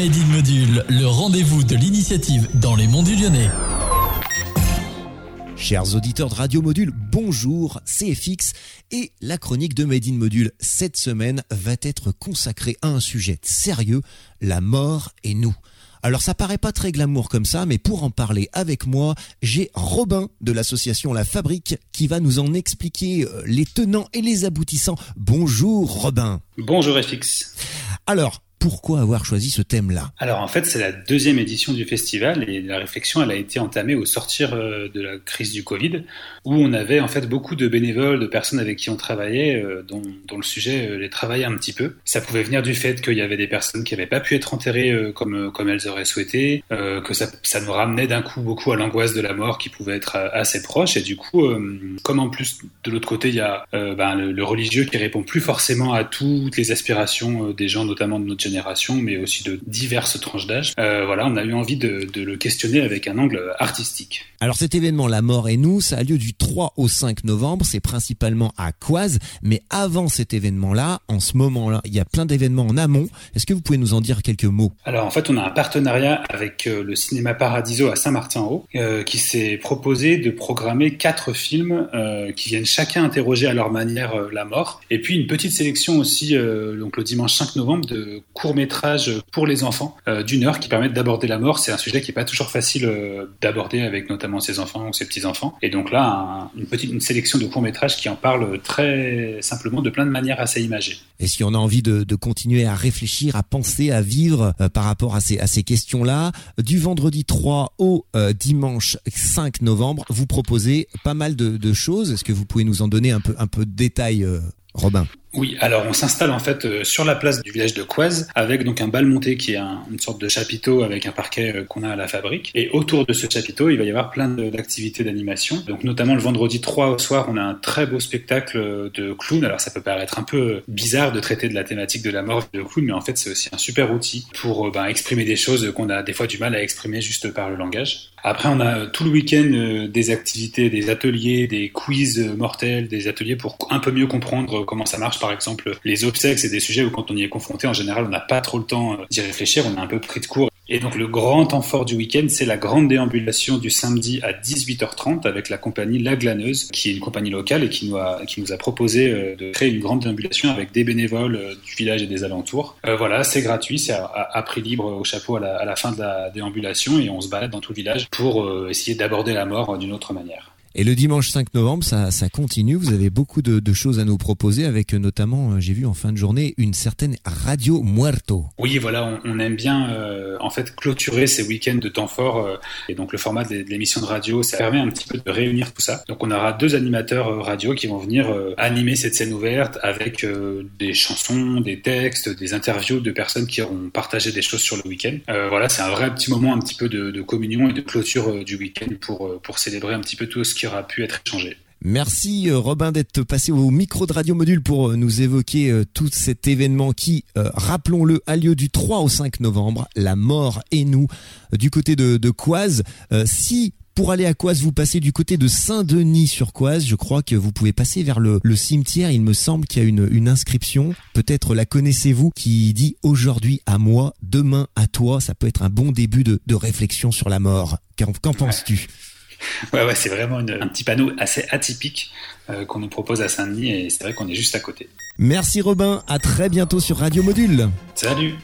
Made in Module, le rendez-vous de l'initiative dans les monts du Lyonnais. Chers auditeurs de Radio Module, bonjour, c'est FX et la chronique de Made in Module cette semaine va être consacrée à un sujet sérieux, la mort et nous. Alors ça paraît pas très glamour comme ça, mais pour en parler avec moi, j'ai Robin de l'association La Fabrique qui va nous en expliquer euh, les tenants et les aboutissants. Bonjour Robin. Bonjour FX. Alors, pourquoi avoir choisi ce thème-là Alors en fait, c'est la deuxième édition du festival et la réflexion, elle a été entamée au sortir euh, de la crise du Covid, où on avait en fait beaucoup de bénévoles, de personnes avec qui on travaillait, euh, dont, le sujet euh, les travaillait un petit peu. Ça pouvait venir du fait qu'il y avait des personnes qui n'avaient pas pu être enterrées comme comme elles auraient souhaité, que ça, ça nous ramenait d'un coup beaucoup à l'angoisse de la mort qui pouvait être assez proche. Et du coup, comme en plus de l'autre côté, il y a ben, le, le, religieux qui répond plus forcément à toutes les aspirations des gens, notamment de notre génération, mais aussi de diverses tranches d'âge. Euh, voilà, on a eu envie de, de, le questionner avec un angle artistique. Alors cet événement La Mort et nous, ça a lieu du 3 au 5 novembre, c'est principalement à Coise, mais avant cet événement-là, en ce moment-là, il y a plein d'événements en amont. Est-ce que vous pouvez nous en dire quelques mots? Alors en fait, on a un partenariat avec euh, le cinéma Paradiso à Saint-Martin-Haut, euh, qui s'est proposé de programmer quatre films euh, qui viennent chacun interroger à leur manière la mort, et puis une petite sélection aussi, donc le dimanche 5 novembre, de courts métrages pour les enfants euh, d'une heure qui permettent d'aborder la mort. C'est un sujet qui est pas toujours facile euh, d'aborder avec notamment ses enfants ou ses petits enfants. Et donc là, un, une petite sélection de courts métrages qui en parlent très simplement de plein de manières assez imagées. Et si on a envie de, continuer à réfléchir, à penser, à vivre euh, par rapport à ces, à ces questions-là, du vendredi 3 au dimanche 5 novembre, vous proposez pas mal de, choses. Est-ce que vous pouvez nous en donner un peu, un peu de détails, Robin? Oui, alors on s'installe en fait euh, sur la place du village de Coise avec donc un bal monté qui est un, une sorte de chapiteau avec un parquet euh, qu'on a à la fabrique. Et autour de ce chapiteau, il va y avoir plein d'activités d'animation. Donc notamment le vendredi 3 au soir, on a un très beau spectacle de clown. Alors ça peut paraître un peu bizarre de traiter de la thématique de la mort de clown, mais en fait c'est aussi un super outil pour euh, ben, exprimer des choses qu'on a des fois du mal à exprimer juste par le langage. Après, on a tout le week-end des activités, des ateliers, des quiz mortels, des ateliers pour un peu mieux comprendre comment ça marche par exemple, les obsèques, c'est des sujets où quand on y est confronté, en général, on n'a pas trop le temps euh, d'y réfléchir, on est un peu pris de court. Et donc le grand temps fort du week-end, c'est la grande déambulation du samedi à 18h30 avec la compagnie La Glaneuse, qui est une compagnie locale et qui nous a, proposé euh, de créer une grande déambulation avec des bénévoles euh, du village et des alentours. Voilà, c'est gratuit, c'est à, prix libre au chapeau à la, fin de la déambulation et on se balade dans tout le village pour essayer d'aborder la mort d'une autre manière. Et le dimanche 5 novembre, ça, continue. Vous avez beaucoup de, choses à nous proposer avec notamment, j'ai vu en fin de journée, une certaine Radio Muerto. Oui, voilà, on, aime bien euh, en fait clôturer ces week-ends de temps fort. Euh, et donc le format de, l'émission de radio, ça permet un petit peu de réunir tout ça. Donc on aura deux animateurs euh, radio qui vont venir euh, animer cette scène ouverte avec euh, des chansons, des textes, des interviews de personnes qui auront partagé des choses sur le week-end. voilà, c'est un vrai petit moment un petit peu de, communion et de clôture du week-end pour, pour célébrer un petit peu tout ce qui aura pu être échangé. Merci Robin d'être passé au micro de Radio Module pour nous évoquer tout cet événement qui, euh, rappelons-le, a lieu du 3 au 5 novembre, la mort et nous, du côté de, de. Euh, si pour aller à Coise, vous passez du côté de Saint-Denis sur Coise. Je crois que vous pouvez passer vers le, cimetière. Il me semble qu'il y a une, inscription. Peut-être la connaissez-vous qui dit aujourd'hui à moi, demain à toi. Ça peut être un bon début de, réflexion sur la mort. Qu'en penses-tu? Ouais, ouais, c'est vraiment une, un petit panneau assez atypique euh, qu'on nous propose à Saint-Denis et c'est vrai qu'on est juste à côté. Merci Robin, à très bientôt sur Radio Module. Salut